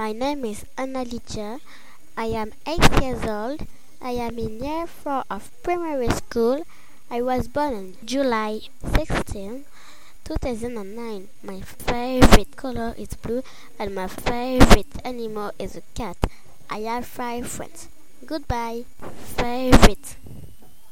My name is Annalicia. I am 8 years old. I am in year 4 of primary school. I was born on July 16, 2009. My favorite color is blue and my favorite animal is a cat. I have five friends. Goodbye.